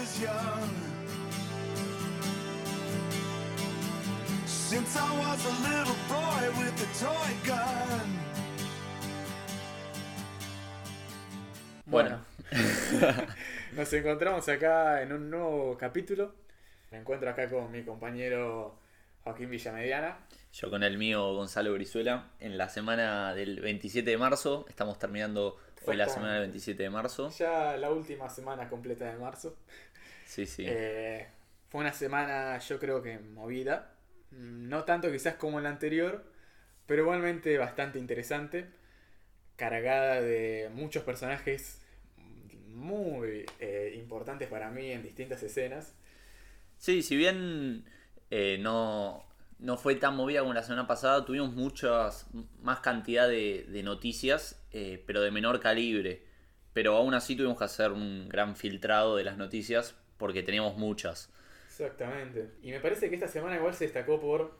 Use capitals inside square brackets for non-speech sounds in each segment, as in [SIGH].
was young. Since I was a little boy with a toy gun. Bueno, [LAUGHS] nos encontramos acá en un nuevo capítulo. Me encuentro acá con mi compañero Joaquín Villamediana. Yo con el mío Gonzalo Brizuela. En la semana del 27 de marzo, estamos terminando hoy la semana del 27 de marzo. Ya la última semana completa de marzo. Sí, sí. Eh, fue una semana yo creo que movida. Mm, No tanto quizás como la anterior, pero igualmente bastante interesante. Cargada de muchos personajes muy eh, importantes para mí en distintas escenas. Sí, si bien eh, no, no fue tan movida como la semana pasada, tuvimos muchas más cantidad de, de noticias, eh, pero de menor calibre. Pero aún así tuvimos que hacer un gran filtrado de las noticias porque teníamos muchas. Exactamente. Y me parece que esta semana igual se destacó por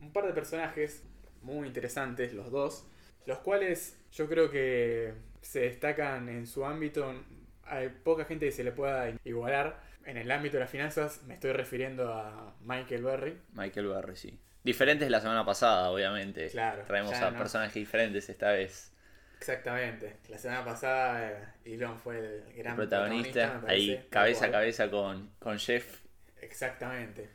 un par de personajes muy interesantes, los dos, los cuales yo creo que se destacan en su ámbito. Hay poca gente que se le pueda igualar. En el ámbito de las finanzas me estoy refiriendo a Michael Berry. Michael Barry, sí. Diferentes de la semana pasada, obviamente. Claro, Traemos a no. personajes diferentes esta vez. Exactamente. La semana pasada eh, Elon fue el gran El protagonista, parece, ahí cabeza a cabeza con, con Jeff. Exactamente.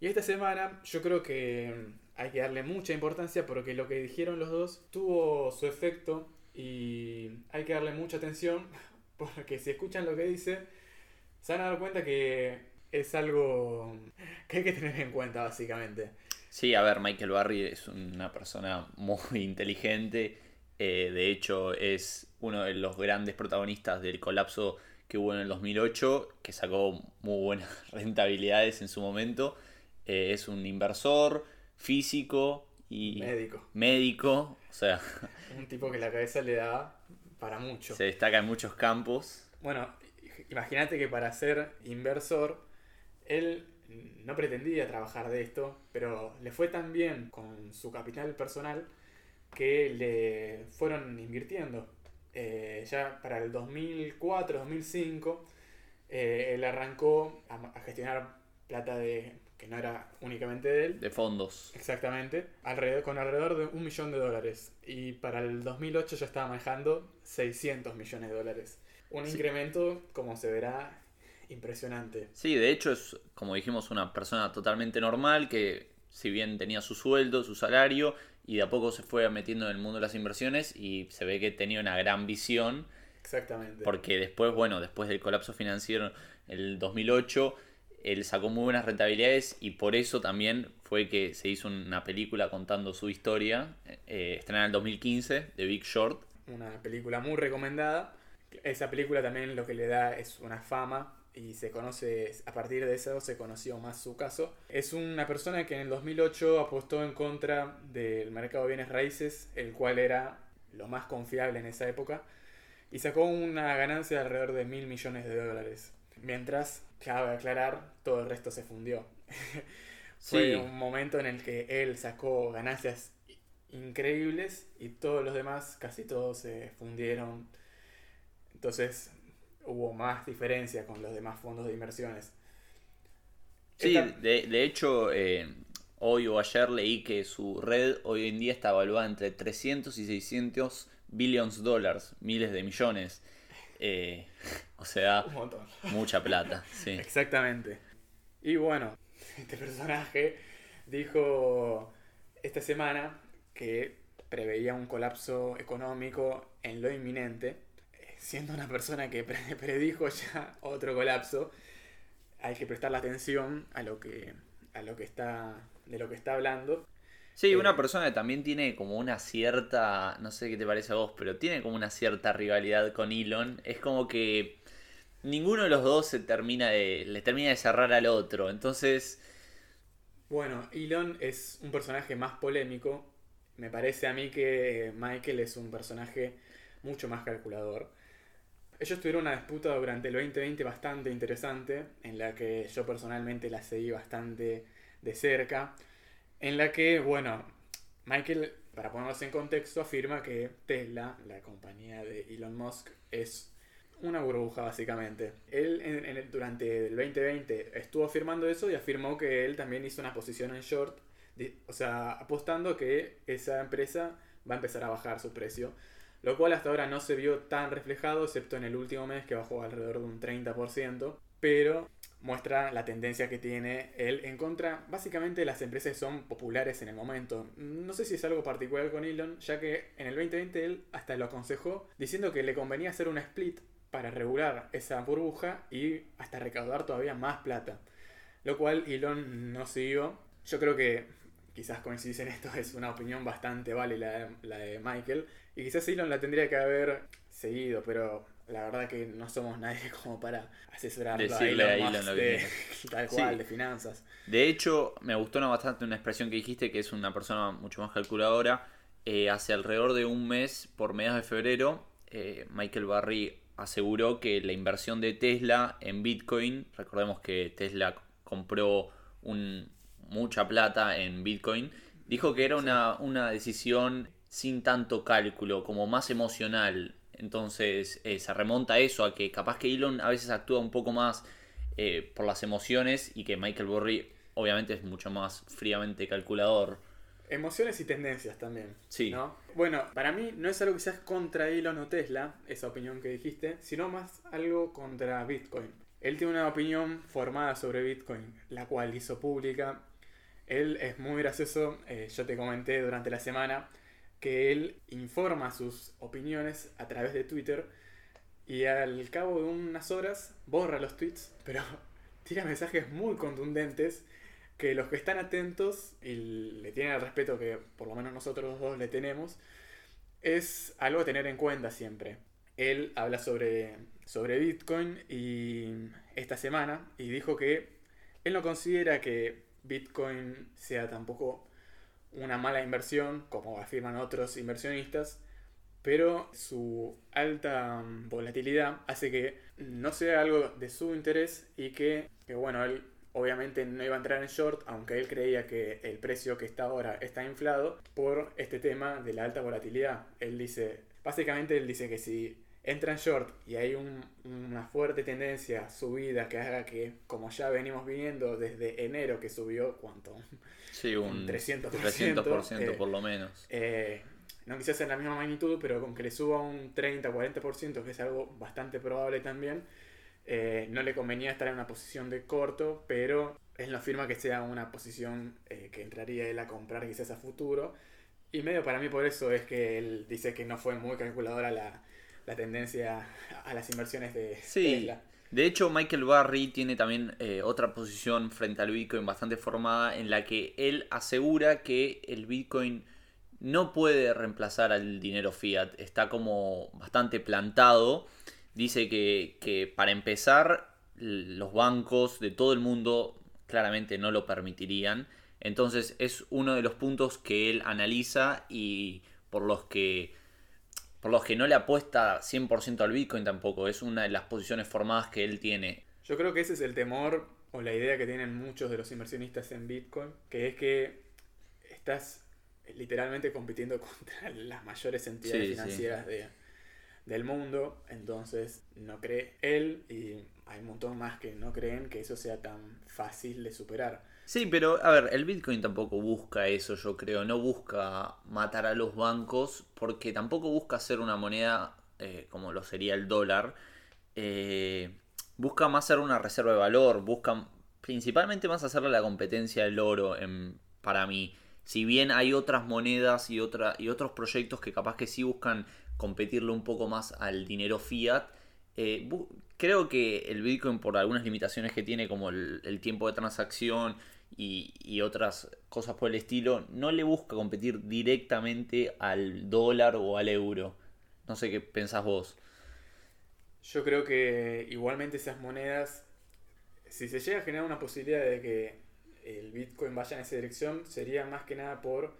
Y esta semana yo creo que hay que darle mucha importancia porque lo que dijeron los dos tuvo su efecto y hay que darle mucha atención [LAUGHS] porque si escuchan lo que dice se van a dar cuenta que es algo que hay que tener en cuenta básicamente. Sí, a ver, Michael Barry es una persona muy [LAUGHS] inteligente. Eh, de hecho, es uno de los grandes protagonistas del colapso que hubo en el 2008, que sacó muy buenas [LAUGHS] rentabilidades en su momento. Eh, es un inversor, físico y Médico. médico. O sea, [LAUGHS] Un tipo que la cabeza le da para mucho. se destaca en muchos campos. Bueno, imagínate que para ser inversor, él no pretendía trabajar de esto, pero le fue tan bien con su capital personal que le fueron invirtiendo. Eh, ya para el 2004, 2005, eh, él arrancó a, a gestionar plata de que no era únicamente de él, De fondos. Exactamente, alrededor, con alrededor de un millón de dólares. Y para el 2008 ya estaba manejando 600 millones de dólares. Un Sí. incremento, como se verá, impresionante. Sí, de hecho es, como dijimos, una persona totalmente normal que si bien tenía su sueldo, su salario, y de a poco se fue metiendo en el mundo de las inversiones y se ve que tenía una gran visión, Exactamente. porque después, bueno, después del colapso financiero en el 2008, él sacó muy buenas rentabilidades y por eso también fue que se hizo una película contando su historia, eh, estrenada en el 2015, de Big Short. Una película muy recomendada. Esa película también lo que le da es una fama y se conoce, a partir de eso se conoció más su caso. Es una persona que en el 2008 apostó en contra del mercado de bienes raíces, el cual era lo más confiable en esa época, y sacó una ganancia de alrededor de mil millones de dólares. Mientras, cabe aclarar, todo el resto se fundió. [LAUGHS] Fue Sí. un momento en el que él sacó ganancias increíbles y todos los demás, casi todos se fundieron. Entonces hubo más diferencia con los demás fondos de inversiones. Sí, Esta- de, de hecho, eh, hoy o ayer leí que su red hoy en día está evaluada entre 300 y 600 billions dólares, miles de millones. Eh, [LAUGHS] o sea, un montón. mucha plata, [LAUGHS] sí. Exactamente. Y bueno, [LAUGHS] este personaje dijo esta semana que preveía un colapso económico en lo inminente. Siendo una persona que pre- [LAUGHS] predijo ya otro colapso, hay que prestarle atención a lo que, a lo que está, de lo que está hablando. Sí, Eh, una persona que también tiene como una cierta, no sé qué te parece a vos, pero tiene como una cierta rivalidad con Elon. Es como que ninguno de los dos se termina de, le termina de cerrar al otro. Entonces, Bueno, Elon es un personaje más polémico. Me parece a mí que Michael es un personaje mucho más calculador. Ellos tuvieron una disputa durante el 2020 bastante interesante, en la que yo personalmente la seguí bastante de cerca, en la que, bueno, Michael, para ponernos en contexto, afirma que Tesla, la compañía de Elon Musk, es una burbuja básicamente. Él durante el 2020 estuvo afirmando eso y afirmó que él también hizo una posición en short, o sea, apostando que esa empresa va a empezar a bajar su precio. Lo cual hasta ahora no se vio tan reflejado, excepto en el último mes que bajó alrededor de un 30%, pero muestra la tendencia que tiene él en contra, básicamente las empresas son populares en el momento. No sé si es algo particular con Elon, ya que en el 2020 él hasta lo aconsejó diciendo que le convenía hacer una split para regular esa burbuja y hasta recaudar todavía más plata. Lo cual Elon no siguió. Yo creo que quizás coincidís en esto, es una opinión bastante válida la de Michael. Y quizás Elon la tendría que haber seguido, pero la verdad que no somos nadie [LAUGHS] como para asesorarlo Decirle a a Elon, Elon Musk lo de, [LAUGHS] tal Sí. cual, de finanzas. De hecho, me gustó bastante una expresión que dijiste, que es una persona mucho más calculadora. Eh, hace alrededor de un mes, por mediados de febrero, eh, Michael Barry aseguró que la inversión de Tesla en Bitcoin, recordemos que Tesla compró un- mucha plata en Bitcoin, dijo que era una, una decisión sin tanto cálculo, como más emocional. Entonces eh, se remonta a eso, a que capaz que Elon a veces actúa un poco más eh, por las emociones y que Michael Burry obviamente es mucho más fríamente calculador. Emociones y tendencias también. Sí. ¿no? Bueno, para mí no es algo que seas contra Elon o Tesla, esa opinión que dijiste, sino más algo contra Bitcoin. Él tiene una opinión formada sobre Bitcoin, la cual hizo pública. Él es muy gracioso, eh, yo te comenté durante la semana que él informa sus opiniones a través de Twitter y al cabo de unas horas borra los tweets, pero [LAUGHS] tira mensajes muy contundentes que los que están atentos y le tienen el respeto que por lo menos nosotros dos le tenemos, es algo a tener en cuenta siempre. Él habla sobre, sobre Bitcoin y esta semana y dijo que él no considera que Bitcoin sea tampoco una mala inversión, como afirman otros inversionistas, pero su alta mm, volatilidad hace que no sea algo de su interés y que, que, bueno, él obviamente no iba a entrar en short, aunque él creía que el precio que está ahora está inflado por este tema de la alta volatilidad. Él dice, básicamente él dice que si entra en short y hay un- una fuerte tendencia subida que haga que, como ya venimos viendo desde enero que subió, ¿cuánto? Sí, un [LAUGHS] 300%, 300% eh, por lo menos. Eh, no quizás en la misma magnitud, pero con que le suba un 30-40%, que es algo bastante probable también, eh, no le convenía estar en una posición de corto, pero él no afirma que sea una posición eh, que entraría él a comprar quizás a futuro. Y medio para mí por eso es que él dice que no fue muy calculadora la, la tendencia a las inversiones de Sí, Tesla. de hecho Michael Barry tiene también eh, otra posición frente al Bitcoin bastante formada en la que él asegura que el Bitcoin no puede reemplazar al dinero fiat, está como bastante plantado, dice que, que para empezar los bancos de todo el mundo claramente no lo permitirían, entonces es uno de los puntos que él analiza y por los que por los que no le apuesta 100% al Bitcoin tampoco. Es una de las posiciones formadas que él tiene. Yo creo que ese es el temor o la idea que tienen muchos de los inversionistas en Bitcoin, que es que estás literalmente compitiendo [LAUGHS] contra las mayores entidades Sí, sí. financieras de- del mundo, entonces no cree él y hay un montón más que no creen que eso sea tan fácil de superar. Sí, pero a ver, el Bitcoin tampoco busca eso, yo creo. No busca matar a los bancos porque tampoco busca ser una moneda eh, como lo sería el dólar. Eh, busca más ser una reserva de valor, busca principalmente más hacerle la competencia al oro para mí. Si bien hay otras monedas y, otra, y otros proyectos que capaz que sí buscan competirle un poco más al dinero fiat, eh, creo que el Bitcoin por algunas limitaciones que tiene como el, tiempo de transacción y otras cosas por el estilo, no le busca competir directamente al dólar o al euro. No sé qué pensás vos. Yo creo que igualmente esas monedas, si se llega a generar una posibilidad de que el Bitcoin vaya en esa dirección, sería más que nada por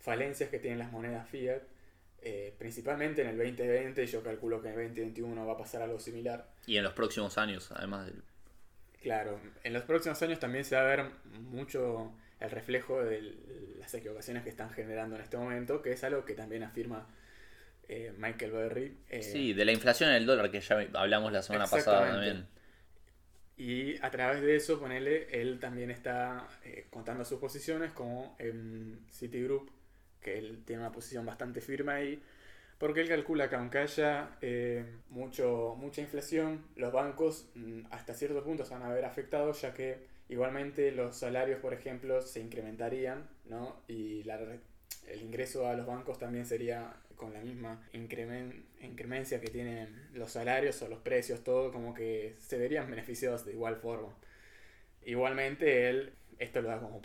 falencias que tienen las monedas fiat, eh, principalmente en el 2020, yo calculo que en el 2021 va a pasar algo similar. Y en los próximos años, además del... Claro, en los próximos años también se va a ver mucho el reflejo de las equivocaciones que están generando en este momento, que es algo que también afirma eh, Michael Berry. eh, Sí, de la inflación en el dólar que ya hablamos la semana pasada también. Y a través de eso, ponele, él también está eh, contando sus posiciones como en Citigroup, que él tiene una posición bastante firme ahí, porque él calcula que aunque haya eh, mucho, mucha inflación, los bancos mm, hasta cierto punto se van a ver afectados, ya que igualmente los salarios, por ejemplo, se incrementarían, ¿no? Y el ingreso a los bancos también sería con la misma incremen- incremencia que tienen los salarios o los precios, todo como que se verían beneficiados de igual forma. Igualmente él, esto lo da como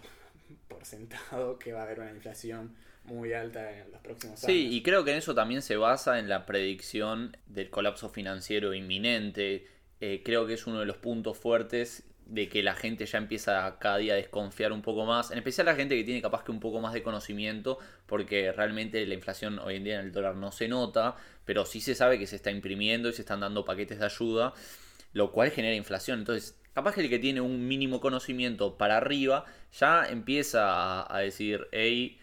por sentado que va a haber una inflación muy alta en los próximos años. Sí, y creo que en eso también se basa en la predicción del colapso financiero inminente. Eh, creo que es uno de los puntos fuertes de que la gente ya empieza cada día a desconfiar un poco más, en especial la gente que tiene capaz que un poco más de conocimiento, porque realmente la inflación hoy en día en el dólar no se nota, pero sí se sabe que se está imprimiendo y se están dando paquetes de ayuda, lo cual genera inflación. Entonces, capaz que el que tiene un mínimo conocimiento para arriba ya empieza a, a decir, hey,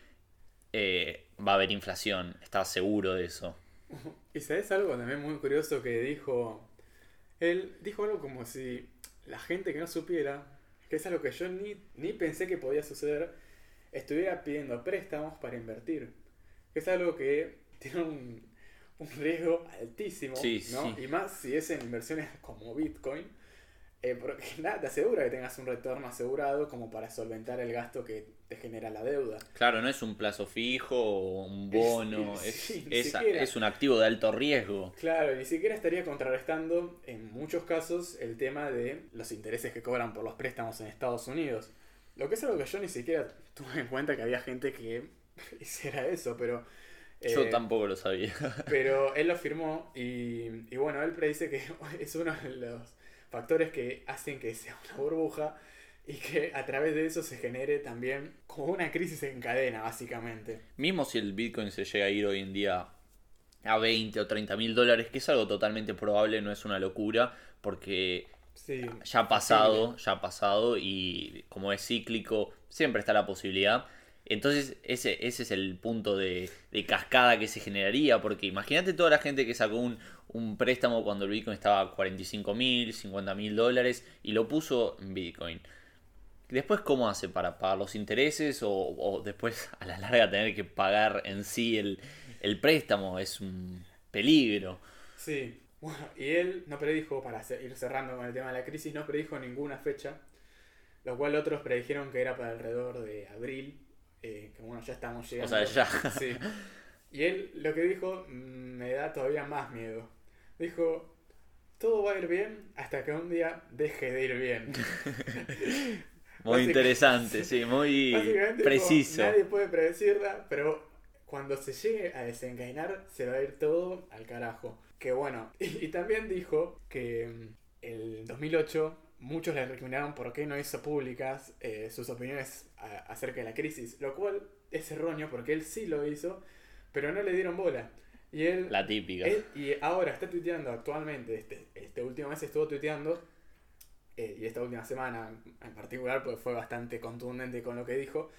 eh, va a haber inflación, estás seguro de eso. [LAUGHS] Y sabes algo también muy curioso que dijo. Él dijo algo como si la gente que no supiera, que es algo que yo ni, ni pensé que podía suceder, estuviera pidiendo préstamos para invertir. Que es algo que [LAUGHS] tiene un, un riesgo altísimo, Sí, ¿no? sí. Y más si es en inversiones como Bitcoin, eh, porque [LAUGHS] nada te asegura que tengas un retorno asegurado como para solventar el gasto que te genera la deuda. Claro, no es un plazo fijo o un bono, Es- es, sí, ni es- siquiera. es un activo de alto riesgo. Claro, ni siquiera estaría contrarrestando en muchos casos el tema de los intereses que cobran por los préstamos en Estados Unidos. Lo que es algo que yo ni siquiera tuve en cuenta que había gente que [LAUGHS] hiciera eso, pero... Yo eh, tampoco lo sabía. Pero [LAUGHS] él lo firmó y, y bueno, él predice que es uno de los factores que hacen que sea una burbuja y que a través de eso se genere también como una crisis en cadena, básicamente. Mismo si el Bitcoin se llega a ir hoy en día a 20 o 30 mil dólares, que es algo totalmente probable, no es una locura, porque Sí, ya ha pasado, ya ha pasado y como es cíclico, siempre está la posibilidad. Entonces ese, ese es el punto de, de cascada que se generaría, porque imagínate toda la gente que sacó un, un préstamo cuando el Bitcoin estaba a 45 mil, 50 mil dólares y lo puso en Bitcoin. Después, ¿cómo hace para pagar los intereses o, o después [LAUGHS] a la larga tener que pagar en sí el, el préstamo? Es un peligro. Sí, bueno, y él no predijo, para ir cerrando con el tema de la crisis, no predijo ninguna fecha, lo cual otros predijeron que era para alrededor de abril, eh, que bueno, ya estamos llegando. sea, ya. Sí. Y él lo que dijo mm, me da todavía más miedo. Dijo, todo va a ir bien hasta que un día deje de ir bien. [LAUGHS] [LAUGHS] Muy interesante, sí, muy [LAUGHS] como preciso. nadie puede predecirla, pero cuando se llegue a desencadenar, se va a ir todo al carajo. Que bueno, y, y también dijo que mm, el 2008 muchos le recriminaron por qué no hizo públicas eh, sus opiniones a- acerca de la crisis, lo cual es erróneo porque él sí lo hizo, pero no le dieron bola. Y él, La típica. él- y ahora está tuiteando actualmente, este, este último mes estuvo tuiteando, eh, y esta última semana en particular, pues fue bastante contundente con lo que dijo,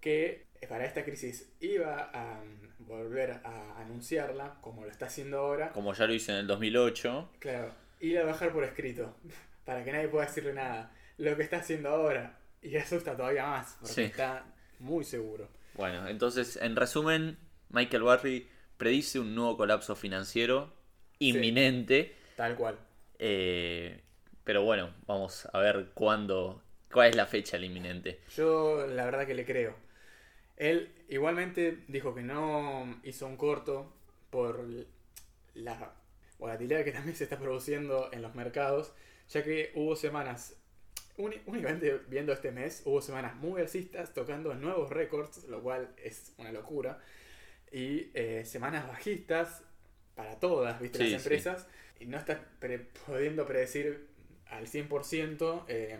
que para esta crisis iba a volver a anunciarla, como lo está haciendo ahora, Como ya lo hizo en el 2008. claro, y a bajar por escrito, [LAUGHS] para que nadie pueda decirle nada. Lo que está haciendo ahora, y asusta todavía más, porque Sí. está muy seguro. Bueno, entonces, en resumen, Michael Barry predice un nuevo colapso financiero inminente. Tal cual. eh, pero bueno, vamos a ver cuándo. ¿Cuál es la fecha inminente? Yo la verdad que le creo. Él igualmente dijo que no hizo un corto por la volatilidad que [LAUGHS] también se está produciendo en los mercados, ya que hubo semanas, únicamente viendo este mes, hubo semanas muy alcistas tocando nuevos récords, lo cual es una locura, y eh, semanas bajistas para todas, ¿viste? Sí, las sí. empresas, y no estás pre- pudiendo predecir al 100%. Eh,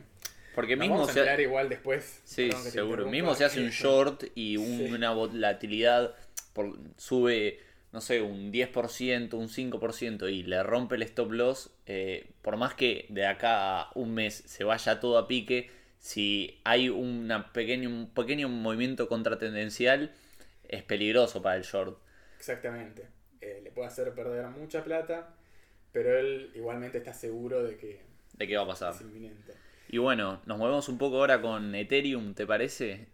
Porque mismo vamos a se, igual después. Sí, seguro. Mismo se hace un short y un- [LAUGHS] Sí. una volatilidad por, sube, no sé, un 10%, un 5% y le rompe el stop loss, eh, por más que de acá a un mes se vaya todo a pique, si hay una pequeño, un pequeño movimiento contratendencial, es peligroso para el short. Exactamente. Eh, le puede hacer perder mucha plata, pero él igualmente está seguro de que ¿De qué va a pasar? es inminente. Y bueno, nos movemos un poco ahora con Ethereum, ¿te parece?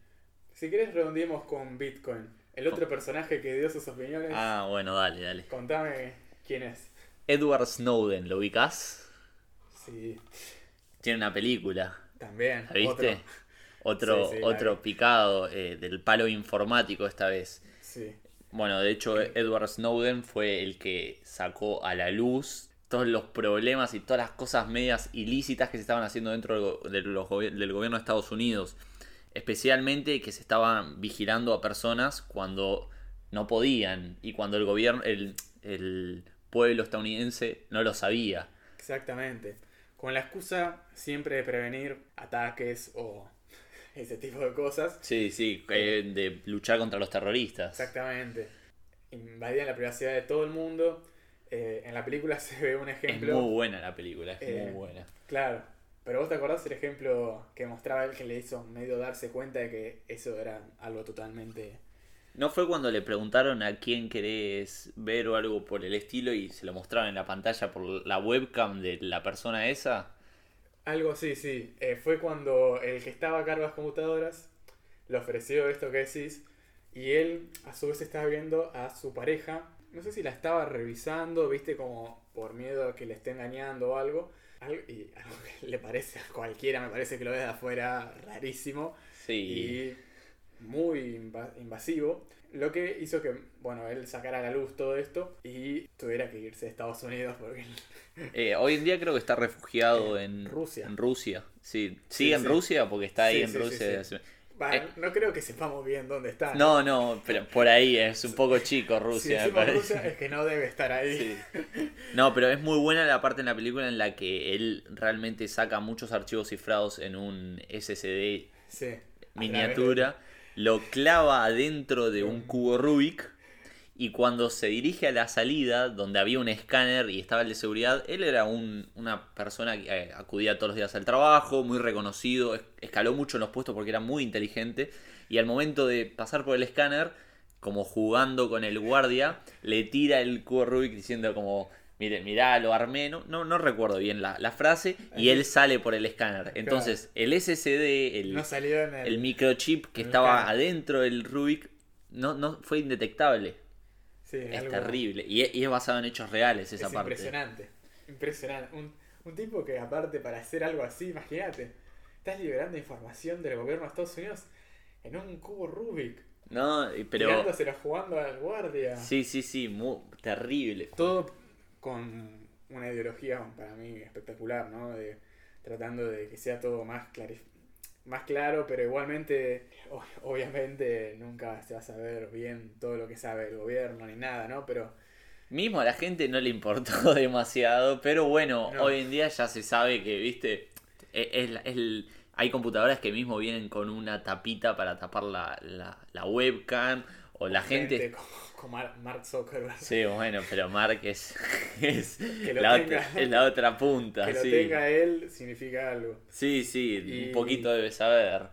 Si querés redondeemos con Bitcoin, el otro personaje que dio sus opiniones. Ah, bueno, dale, dale. Contame quién es. Edward Snowden, ¿lo ubicás? Sí, Tiene una película, también. ¿la viste? Otro. Otro, Sí, sí, la otro picado eh, del palo informático esta vez. Sí, Bueno, de hecho, Edward Snowden fue el que sacó a la luz todos los problemas y todas las cosas medias ilícitas que se estaban haciendo dentro del gobierno de Estados Unidos. Especialmente que se estaban vigilando a personas cuando no podían y cuando el gobierno, el, el pueblo estadounidense no lo sabía. exactamente. Con la excusa siempre de prevenir ataques o ese tipo de cosas. Sí, sí, eh, de luchar contra los terroristas. Exactamente. Invadían la privacidad de todo el mundo. Eh, en la película [LAUGHS] se ve un Es ejemplo. muy buena la película, es Eh, muy buena. Claro. Pero vos te acordás el ejemplo que mostraba él que le hizo medio darse cuenta de que eso era algo totalmente. ¿No fue cuando le preguntaron a quién querés ver o algo por el estilo y se lo mostraron en la pantalla por la webcam de la persona esa? Algo sí, sí. Eh, fue cuando el que estaba a cargo de las computadoras le ofreció esto que decís. Y él a su vez estaba viendo a su pareja. No sé si la estaba revisando, viste, como por miedo a que le esté engañando o algo. Algo- y [LAUGHS] algo que le parece a cualquiera, me parece que lo ve de afuera rarísimo. Sí. y muy inva- invasivo. Lo que hizo que, bueno, él sacara a la luz todo esto y tuviera que irse a Estados Unidos porque [LAUGHS] Eh, hoy en día creo que está refugiado en Rusia. En Rusia. Sí, Sí, sigue en sí. Rusia porque está ahí Sí, en Rusia. Eh. no creo que sepamos bien dónde está. No, no, pero por ahí es un poco chico si Rusia, me decimos parece. Rusia es que no debe estar ahí. Sí. [LAUGHS] No, pero es muy buena la parte en la película en la que él realmente saca muchos archivos cifrados en un SSD Sí, miniatura, lo clava adentro de un cubo Rubik y cuando se dirige a la salida, donde había un escáner y estaba el de seguridad, él era un- una persona que eh, acudía todos los días al trabajo, muy reconocido, es- escaló mucho en los puestos porque era muy inteligente y al momento de pasar por el escáner, como jugando con el guardia, le tira el cubo Rubik diciendo como... Mire, mirá, lo armé, no, no, no recuerdo bien la, la frase, y él sale por el escáner. Entonces, el SSD, el, No salió en el. el microchip que estaba escáner. adentro del Rubik no, no fue indetectable. Sí, Es algo- terrible. Y es, y es basado en hechos reales Es esa parte. impresionante. Impresionante. Un, un tipo que, aparte, para hacer algo así, imagínate, estás liberando información del gobierno de Estados Unidos en un cubo Rubik. No, y- pero. Tirándoselo jugando al guardia. Sí, sí, sí, muy terrible. Todo con una ideología para mí espectacular, ¿no? De, tratando de que sea todo más, más claro, pero igualmente, o- obviamente, nunca se va a saber bien todo lo que sabe el gobierno ni nada, ¿no? Pero Mismo a la gente no le importó [LAUGHS] demasiado, pero bueno, No. hoy en día ya se sabe que, viste, es, es es el- hay computadoras que mismo vienen con una tapita para tapar la, la- la webcam, o la gente... como, como Mar- Mark Zuckerberg. Sí, bueno, pero Mark es, [LAUGHS] es, lo la, tenga. otra, es la otra punta. Que lo sí. tenga él significa algo. Sí, sí, Y- un poquito debe saber.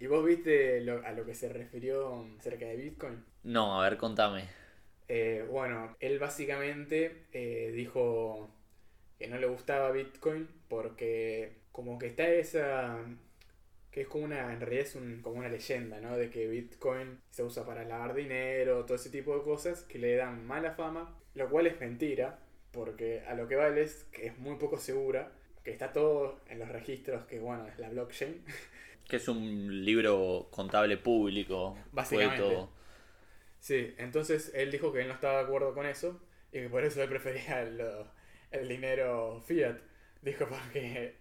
¿Y vos viste lo- a lo que se refirió acerca de Bitcoin? No, a ver, contame. Eh, bueno, él básicamente eh, dijo que no le gustaba Bitcoin porque como que está esa... que es como una, en realidad es un- como una leyenda, ¿no? De que Bitcoin se usa para lavar dinero, todo ese tipo de cosas que le dan mala fama, lo cual es mentira, porque a lo que vale es que es muy poco segura, que está todo en los registros, que bueno, es la blockchain. [LAUGHS] Que es un libro contable público. Básicamente. todo. Sí, entonces él dijo que él no estaba de acuerdo con eso y que por eso él prefería [LAUGHS] lo- el dinero fiat. Dijo porque...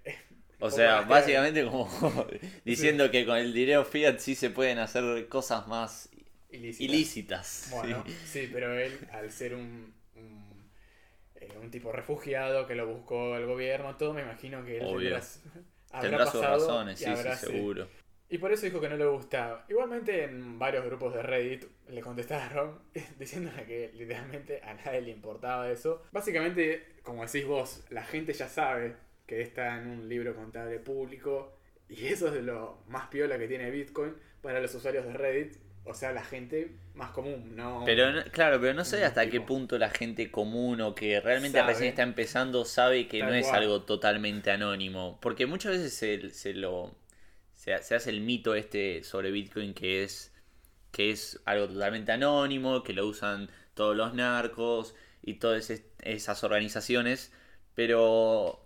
O sea, básicamente como [LAUGHS] [LAUGHS] diciendo que con el dinero fiat sí se pueden hacer cosas más ilícitas. Bueno, sí. sí. pero él, al ser un, un, eh, un tipo refugiado que lo buscó el gobierno, todo, me imagino que él tendrá, habrá Tendrá sus pasado razones, y sí, habrá- sí, seguro. Y por eso dijo que no le gustaba. Igualmente en varios grupos de Reddit le contestaron [LAUGHS] diciéndole que literalmente a nadie le importaba eso. Básicamente, como decís vos, la gente ya sabe que está en un libro contable público y [LAUGHS] eso es lo más piola que tiene Bitcoin para los usuarios de Reddit o sea, la gente más común, ¿no? Pero no- claro, pero no sé un hasta qué punto la gente común o que realmente Sabe. recién está empezando sabe que Tal no es algo totalmente anónimo. Porque muchas veces se, se lo se, se hace el mito este sobre Bitcoin que es que es algo totalmente anónimo, que lo usan todos los narcos y todas es- esas organizaciones, pero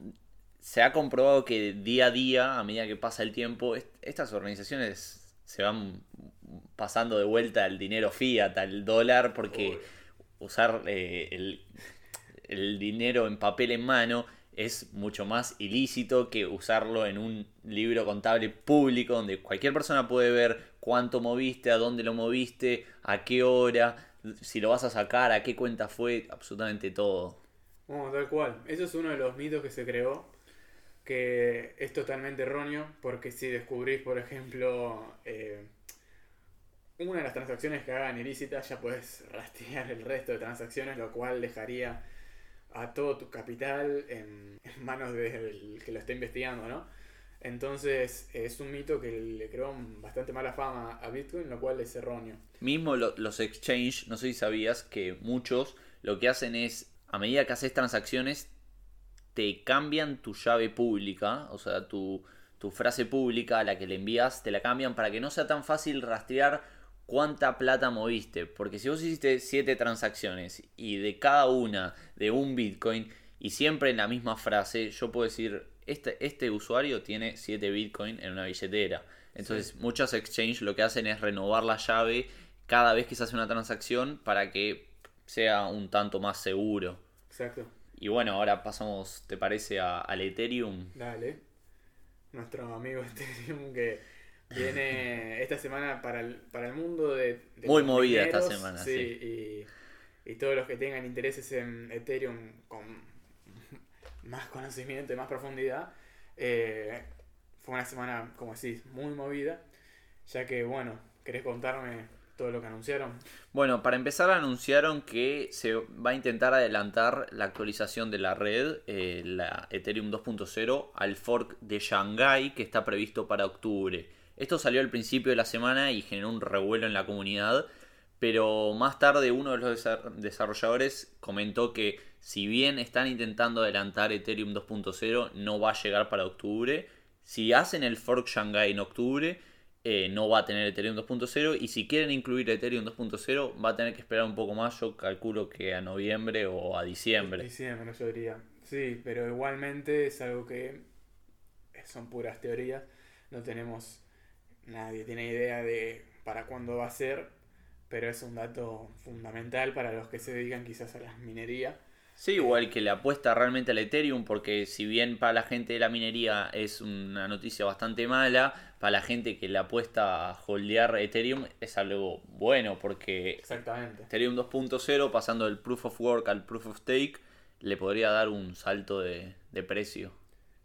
se ha comprobado que día a día, a medida que pasa el tiempo, est- estas organizaciones se van pasando de vuelta al dinero fiat, al dólar, porque Uy. usar eh, el, el dinero en papel en mano es mucho más ilícito que usarlo en un libro contable público donde cualquier persona puede ver cuánto moviste, a dónde lo moviste, a qué hora, si lo vas a sacar, a qué cuenta fue, absolutamente todo. Bueno, tal cual. Eso es uno de los mitos que se creó, que es totalmente erróneo, porque si descubrís, por ejemplo, eh, una de las transacciones que hagan ilícitas, ya puedes rastrear el resto de transacciones, lo cual dejaría a todo tu capital en, manos del que lo está investigando, ¿no? Entonces es un mito que le creó bastante mala fama a Bitcoin, lo cual es erróneo. Mismo lo- los exchange, no sé si sabías que muchos lo que hacen es, a medida que haces transacciones, te cambian tu llave pública, o sea, tu, tu frase pública a la que le envías, te la cambian para que no sea tan fácil rastrear cuánta plata moviste. Porque si vos hiciste 7 transacciones y de cada una de un Bitcoin y siempre en la misma frase, yo puedo decir, este, este usuario tiene 7 Bitcoin en una billetera. Entonces, muchos exchange lo que hacen es renovar la llave cada vez que se hace una transacción para que sea un tanto más seguro. Exacto. Y bueno, ahora pasamos, ¿te parece a- al Ethereum? Dale. Nuestro amigo [LAUGHS] Ethereum que viene esta semana para el, para el mundo de, de Muy movida esta semana, sí. Y, y todos los que tengan intereses en Ethereum con más conocimiento y más profundidad. eh, fue una semana, como decís, muy movida. Ya que, bueno, ¿querés contarme todo lo que anunciaron? Bueno, para empezar anunciaron que se va a intentar adelantar la actualización de la red, eh, la Ethereum 2.0, al fork de Shanghai que está previsto para octubre. Esto salió al principio de la semana y generó un revuelo en la comunidad, pero más tarde uno de los desa- desarrolladores comentó que si bien están intentando adelantar Ethereum 2.0, no va a llegar para octubre. Si hacen el fork Shanghai en octubre, eh, no va a tener Ethereum 2.0 y si quieren incluir Ethereum 2.0 va a tener que esperar un poco más, yo calculo que a noviembre o a diciembre. Diciembre, yo diría. Sí, pero igualmente es algo que son puras teorías. No tenemos. Nadie tiene idea de para cuándo va a ser. Pero es un dato fundamental para los que se dedican quizás a la minería. Sí, igual que le apuesta realmente al Ethereum, porque si bien para la gente de la minería es una noticia bastante mala, para la gente que le apuesta a holdear Ethereum es algo bueno, porque Exactamente. Ethereum 2.0 pasando del Proof of Work al Proof of Stake le podría dar un salto de, de precio.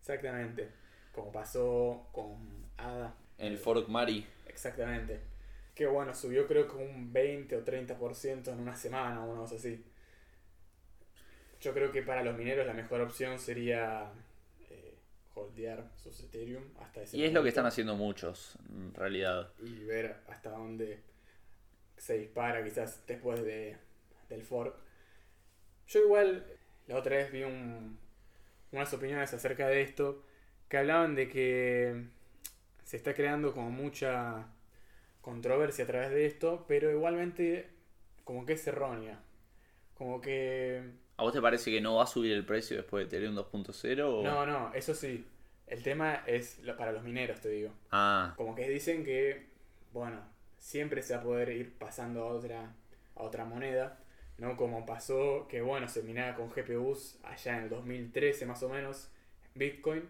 Exactamente. Como pasó con ADA. En el fork Mari. Exactamente. Que bueno, subió creo que un 20 o 30% en una semana o una cosa así. Yo creo que para los mineros la mejor opción sería eh, holdear sus Ethereum hasta ese Y es lo que están haciendo muchos, en realidad. Y ver hasta dónde se dispara quizás después de, del fork. Yo igual la otra vez vi un- unas opiniones acerca de esto que hablaban de que se está creando como mucha controversia a través de esto, pero igualmente como que es errónea. Como que... ¿A vos te parece que no va a subir el precio después de Ethereum 2.0? o- No, no, eso sí. El tema es lo- para los mineros, te digo. Ah, Como que dicen que, bueno, siempre se va a poder ir pasando a otra, a otra moneda, ¿no? Como pasó que, bueno, se minaba con GPUs allá en el 2013 más o menos, Bitcoin.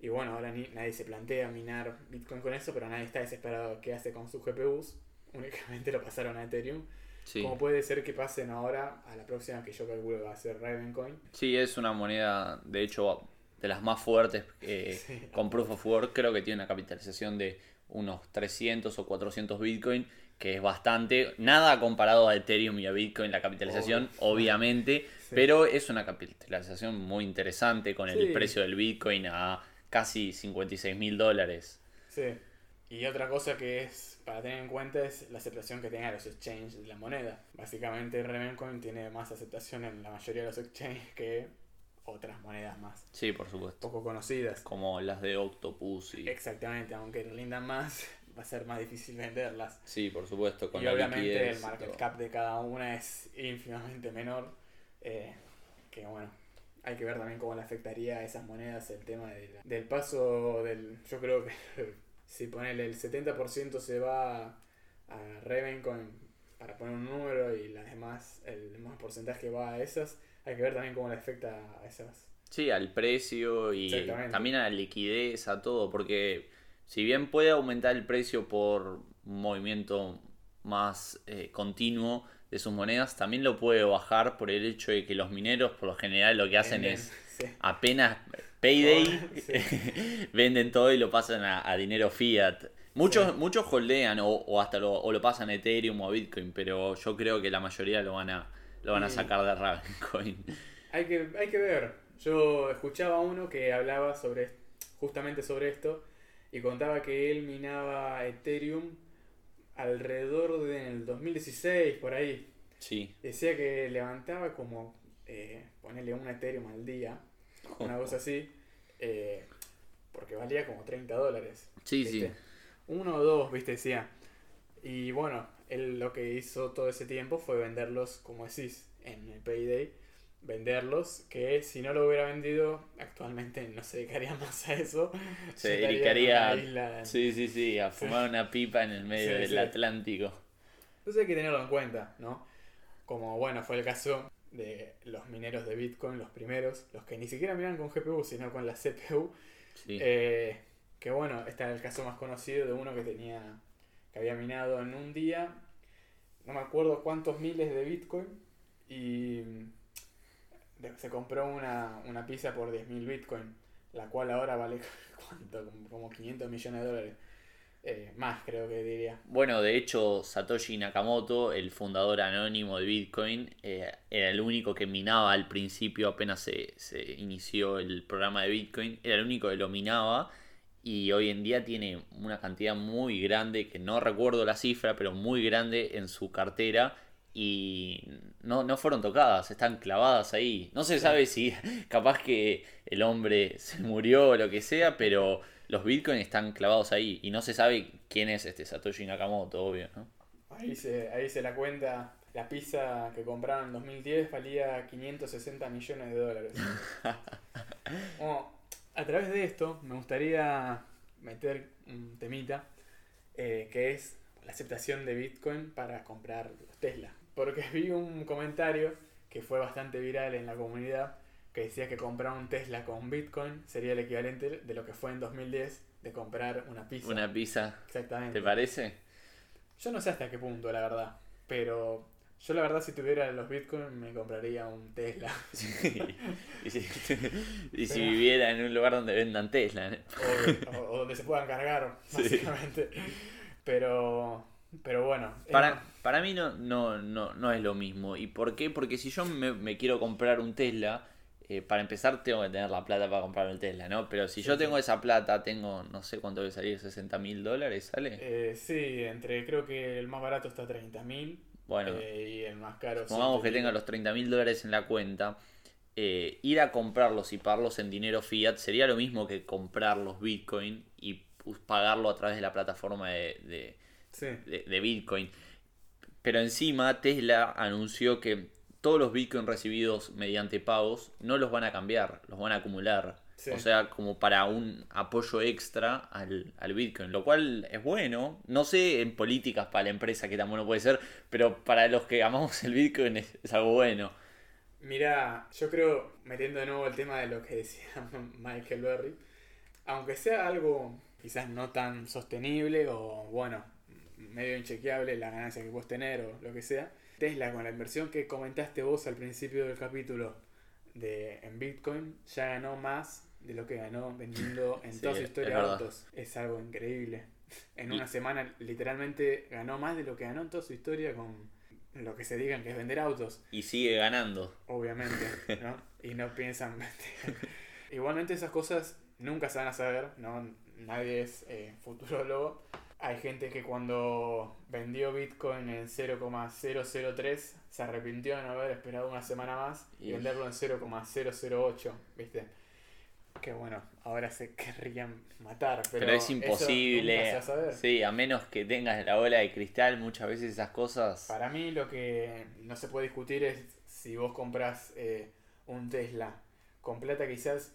Y bueno, ahora ni, nadie se plantea minar Bitcoin con eso, pero nadie está desesperado qué hace con sus GPUs. Únicamente lo pasaron a Ethereum. Sí. Como puede ser que pasen ahora a la próxima que yo calculo que va a ser Ravencoin. Sí, es una moneda, de hecho, de las más fuertes eh, Sí. con Proof of Work. Creo que tiene una capitalización de unos 300 o 400 Bitcoin, que es bastante. Nada comparado a Ethereum y a Bitcoin, la capitalización, obviamente. [LAUGHS] Sí. Pero es una capitalización muy interesante con el precio del Bitcoin a casi 56 mil dólares. Sí. Y otra cosa que es para tener en cuenta es la aceptación que tengan los exchanges de la moneda. Básicamente Revencoin tiene más aceptación en la mayoría de los exchanges que otras monedas más Sí, por supuesto. poco conocidas. Como las de Octopus y... Exactamente, aunque rindan más, [LAUGHS] va a ser más difícil venderlas. Sí, por supuesto, con y la obviamente el market todo. cap de cada una es ínfimamente menor. eh, que bueno, hay que ver también cómo le afectaría a esas monedas el tema de la- del paso del. Yo creo que si ponele el 70% se va a Ravencoin para poner un número y las demás, el demás porcentaje va a esas, hay que ver también cómo le afecta a esas. Sí, al precio y también a la liquidez, a todo, porque si bien puede aumentar el precio por un movimiento más eh, continuo de sus monedas, también lo puede bajar por el hecho de que los mineros por lo general lo que hacen Venden, es sí. apenas payday [LAUGHS] venden todo y lo pasan a, a dinero fiat. Muchos, Sí. muchos holdean o, o hasta lo, o lo pasan a Ethereum o a Bitcoin, pero yo creo que la mayoría lo van a, lo van a sacar de Ravencoin. [LAUGHS] Hay que, hay que ver. Yo escuchaba a uno que hablaba sobre justamente sobre esto y contaba que él minaba Ethereum alrededor del 2016, por ahí. Sí. Decía que levantaba como, eh, ponerle un Ethereum al día, [LAUGHS] una cosa así, eh, porque valía como 30 dólares. Sí, sí. Uno o dos, viste, decía. Y bueno, él lo que hizo todo ese tiempo fue venderlos, como decís, en el Payday. Venderlos, que si no lo hubiera vendido, actualmente no se dedicaría [LAUGHS] más a eso. Se dedicaría una isla. Sí, sí, sí, a fumar una pipa en el medio Sí, del sí. Atlántico. Entonces hay que tenerlo en cuenta, ¿no? Como bueno, fue el caso de los mineros de Bitcoin, los primeros, los que ni siquiera miran con GPU, sino con la CPU. Sí. Eh, que bueno, este es el caso más conocido de uno que tenía, que había minado en un día, no me acuerdo cuántos miles de Bitcoin, y se compró una, una pizza por 10.000 Bitcoin, la cual ahora vale, [LAUGHS] ¿cuánto? Como, como 500 millones de dólares. Eh, más creo que diría. Bueno, de hecho, Satoshi Nakamoto, el fundador anónimo de Bitcoin, eh, era el único que minaba al principio, apenas se, se inició el programa de Bitcoin, era el único que lo minaba y hoy en día tiene una cantidad muy grande, que no recuerdo la cifra, pero muy grande en su cartera y no, no fueron tocadas, están clavadas ahí. No se sabe si [LAUGHS] capaz que el hombre se murió o lo que sea, pero los bitcoins están clavados ahí y no se sabe quién es este Satoshi Nakamoto, obvio, ¿no? Ahí se, ahí se la cuenta. La pizza que compraron en 2010 valía 560 millones de dólares. [LAUGHS] Bueno, a través de esto me gustaría meter un temita eh, que es la aceptación de Bitcoin para comprar los Tesla. Porque vi un comentario que fue bastante viral en la comunidad que decía que comprar un Tesla con Bitcoin sería el equivalente de lo que fue en 2010 de comprar una pizza. Una pizza, Exactamente. ¿te parece? Yo no sé hasta qué punto, la verdad. Pero yo, la verdad, si tuviera los bitcoins, me compraría un Tesla. [LAUGHS] Sí. Y si, [LAUGHS] y si viviera en un lugar donde vendan Tesla, ¿no? O, o- o donde se puedan cargar, [LAUGHS] Sí. básicamente. Pero, pero bueno. Para, para mí no, no, no, no es lo mismo. ¿Y por qué? Porque si yo me, me quiero comprar un Tesla, eh, para empezar tengo que tener la plata para comprar el Tesla, ¿no? Pero si yo Sí, tengo esa plata, tengo, no sé cuánto debe salir, 60 mil dólares, ¿sale? eh, sí, entre creo que el más barato está a 30 mil. Bueno, y el más caro. Supongamos que 100 tenga los 30 mil dólares en la cuenta. eh, ir a comprarlos y pagarlos en dinero fiat sería lo mismo que comprar los bitcoin y pagarlo a través de la plataforma de, de- Sí. de- de bitcoin. Pero encima Tesla anunció que todos los bitcoin recibidos mediante pagos no los van a cambiar, los van a acumular. Sí. O sea, como para un apoyo extra al, al Bitcoin, lo cual es bueno. No sé en políticas para la empresa que tan bueno puede ser, pero para los que amamos el Bitcoin es, es algo bueno. Mira, yo creo, metiendo de nuevo el tema de lo que decía [LAUGHS] Michael Berry, aunque sea algo quizás no tan sostenible o bueno, medio inchequeable la ganancia que puedes tener o lo que sea, Tesla con la inversión que comentaste vos al principio del capítulo de en Bitcoin ya ganó más de lo que ganó vendiendo en Sí, toda su historia autos. Es algo increíble. En una semana literalmente ganó más de lo que ganó en toda su historia con lo que se digan que es vender autos Y sigue ganando. obviamente, [LAUGHS] ¿no? Y no piensan. Igualmente esas cosas nunca se van a saber, ¿no? nadie es eh, futurólogo. Hay gente que cuando vendió Bitcoin en 0,003 se arrepintió de no haber esperado una semana más y, Y- venderlo en 0,008, ¿viste? Que bueno, ahora se querrían matar, pero, Pero, es eso imposible. nunca se va a. Sí, a menos que tengas la bola de cristal, muchas veces esas cosas. Para mí lo que no se puede discutir es si vos compras eh, un Tesla con plata quizás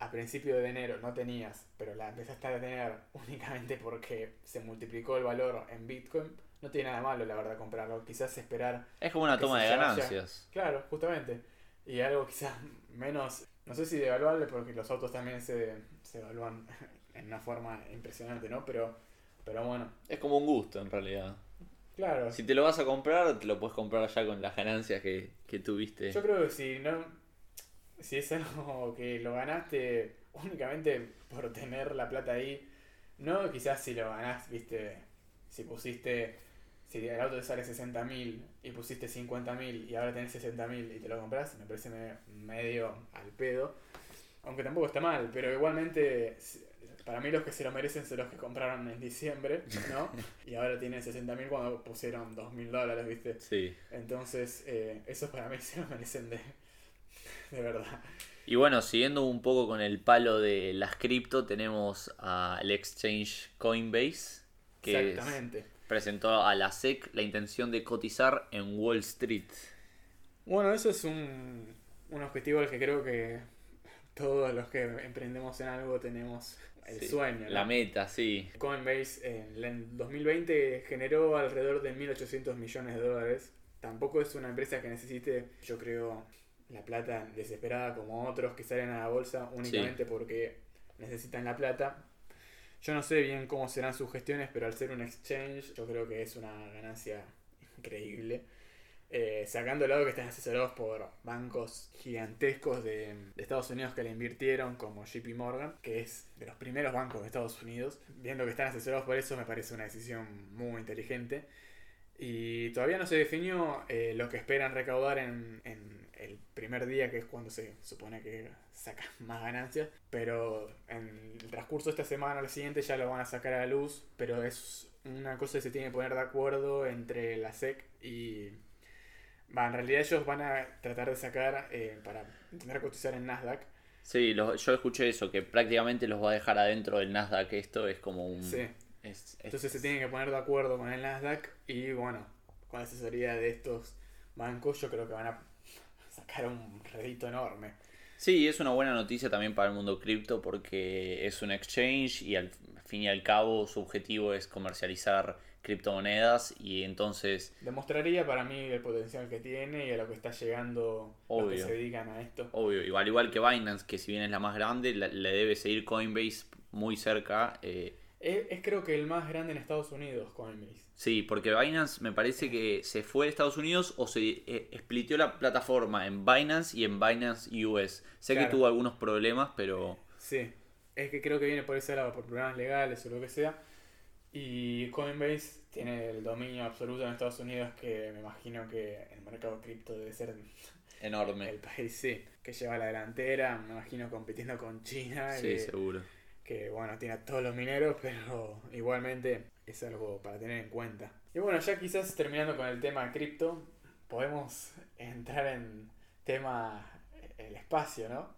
a principio de enero no tenías, pero la empezaste a tener [LAUGHS] únicamente porque se multiplicó el valor en Bitcoin, no tiene nada malo la verdad comprarlo. Quizás esperar, Es como una toma de vaya- ganancias. claro, justamente, y algo quizás [LAUGHS] menos, no sé si devaluable porque los autos también se, se evalúan [LAUGHS] en una forma impresionante, ¿no? Pero, pero bueno, Es como un gusto en realidad. claro. Si te lo vas a comprar, te lo puedes comprar ya con las ganancias que, que tuviste. Yo creo que si no. Si es algo que lo ganaste únicamente por tener la plata ahí, no quizás si lo ganás, viste, si pusiste. Si el auto te sale 60 mil y pusiste 50 mil y ahora tenés 60 mil y te lo compras, me parece me- medio al pedo. Aunque tampoco está mal, pero igualmente, para mí los que se lo merecen son los que compraron en diciembre, ¿no? [LAUGHS] y ahora tienen 60 mil cuando pusieron 2 mil dólares, ¿viste? Sí. Entonces, eh, esos para mí se lo merecen de, [LAUGHS] de verdad. Y bueno, siguiendo un poco con el palo de las cripto, tenemos al exchange Coinbase, que Exactamente. presentó a la SEC la intención de cotizar en Wall Street. Bueno, eso es un, un objetivo al que creo que todos los que emprendemos en algo tenemos el Sí, sueño. ¿no? La meta, sí. Coinbase en el 2020 generó alrededor de 1.800 millones de dólares. Tampoco es una empresa que necesite, yo creo, la plata desesperada como otros que salen a la bolsa únicamente porque necesitan la plata. Yo no sé bien cómo serán sus gestiones, pero al ser un exchange yo creo que es una ganancia increíble. Eh, sacando el lado que están asesorados por bancos gigantescos de, de Estados Unidos que le invirtieron, como JP Morgan, que es de los primeros bancos de Estados Unidos. Viendo que están asesorados por eso, me parece una decisión muy inteligente. Y todavía no se definió eh, lo que esperan recaudar en, en el primer día, que es cuando se supone que sacan [LAUGHS] más ganancias. Pero en el transcurso de esta semana o la siguiente ya lo van a sacar a la luz. Pero es una cosa que se tiene que poner de acuerdo entre la SEC y... Va, en realidad ellos van a tratar de sacar eh, para intentar cotizar en Nasdaq. Sí, lo- yo escuché eso, que prácticamente los va a dejar adentro del Nasdaq. Esto es como un... Sí. es- es- Entonces se tienen que poner de acuerdo con el Nasdaq y bueno, con la asesoría de estos bancos yo creo que van a sacar un rédito enorme. Sí, es una buena noticia también para el mundo cripto porque es un exchange y al fin y al cabo su objetivo es comercializar criptomonedas y entonces, Demostraría para mí el potencial que tiene y a lo que está llegando los que Obvio. se dedican a esto. obvio, igual, igual que Binance, que si bien es la más grande, le debe seguir Coinbase muy cerca. eh, Es, es creo que el más grande en Estados Unidos, Coinbase. Sí, porque Binance me parece que se fue de Estados Unidos o se eh, splitió la plataforma en Binance y en Binance US. Sé Claro. que tuvo algunos problemas, pero Sí, es que creo que viene por ese lado, por problemas legales o lo que sea. Y Coinbase tiene el dominio absoluto en Estados Unidos que me imagino que el mercado cripto debe ser enorme. el país sí, que lleva la delantera, me imagino compitiendo con China, Sí, que, seguro. que, bueno, tiene a todos los mineros, pero igualmente es algo para tener en cuenta. Y bueno, ya quizás terminando con el tema cripto, podemos entrar en tema el espacio, ¿no?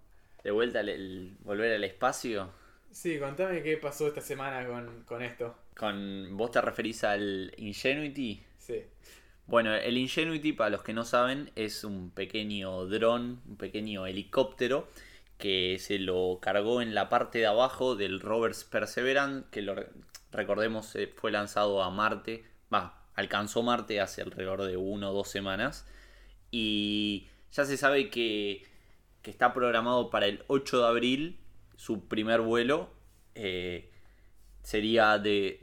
De vuelta, al- el, volver al espacio. Sí, contame qué pasó esta semana con, con esto. Con, ¿Vos te referís al Ingenuity? Sí, Bueno, el Ingenuity, para los que no saben, es un pequeño dron, un pequeño helicóptero que se lo cargó en la parte de abajo del rover Perseverance, que lo recordemos eh, fue lanzado a Marte, va, alcanzó Marte hace alrededor de una o dos semanas y ya se sabe que, que está programado para el 8 de abril su primer vuelo. eh, sería de,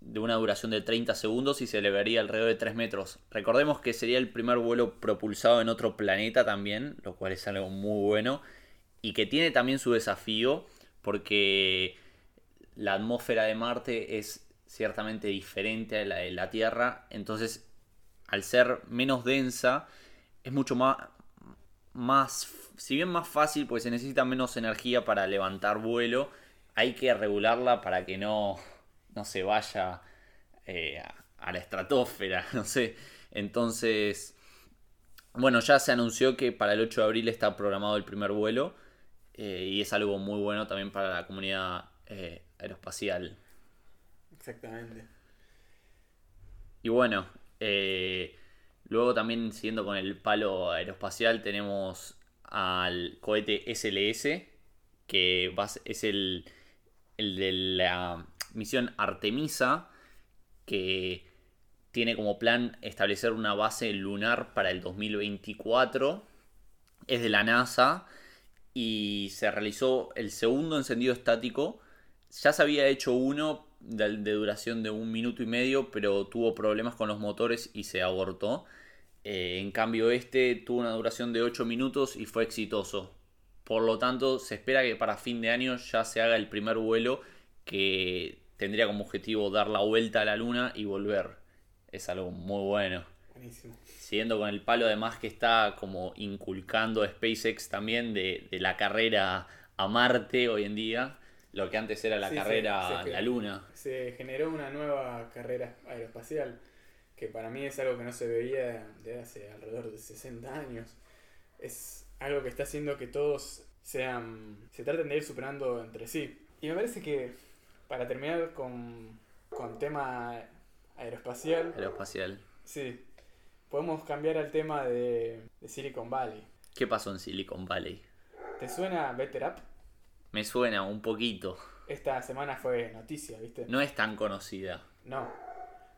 de una duración de 30 segundos y se elevaría alrededor de 3 metros. Recordemos que sería el primer vuelo propulsado en otro planeta también, lo cual es algo muy bueno. Y que tiene también su desafío porque la atmósfera de Marte es ciertamente diferente a la de la Tierra. Entonces, al ser menos densa, es mucho más, más si bien más fácil, pues se necesita menos energía para levantar vuelo, hay que regularla para que no, no se vaya eh, a, la estratosfera, [LAUGHS] no sé. Entonces, bueno, ya se anunció que para el 8 de abril está programado el primer vuelo eh, y es algo muy bueno también para la comunidad eh, aeroespacial. Exactamente. Y bueno, eh, luego también siguiendo con el palo aeroespacial tenemos al cohete SLS, que es el, el de la misión Artemisa, que tiene como plan establecer una base lunar para el 2024. Es de la NASA y se realizó el segundo encendido estático. Ya se había hecho uno de, de duración de un minuto y medio, pero tuvo problemas con los motores y se abortó. Eh, en cambio, este tuvo una duración de 8 minutos y fue exitoso. Por lo tanto, se espera que para fin de año ya se haga el primer vuelo que tendría como objetivo dar la vuelta a la luna y volver. Es algo muy bueno. Buenísimo. Siguiendo con el palo además que está como inculcando SpaceX también de, de la carrera a Marte hoy en día, lo que antes era la Sí, carrera a que- la Luna. Se generó una nueva carrera aeroespacial que para mí es algo que no se veía de hace alrededor de 60 años. Es algo que está haciendo que todos sean se traten de ir superando entre sí. Y me parece que para terminar con con tema aeroespacial, Aeroespacial. sí, podemos cambiar al tema de, de Silicon Valley. ¿Qué pasó en Silicon Valley? ¿Te suena Better Up? Me suena un poquito. Esta semana fue noticia, ¿viste? No es tan conocida. No.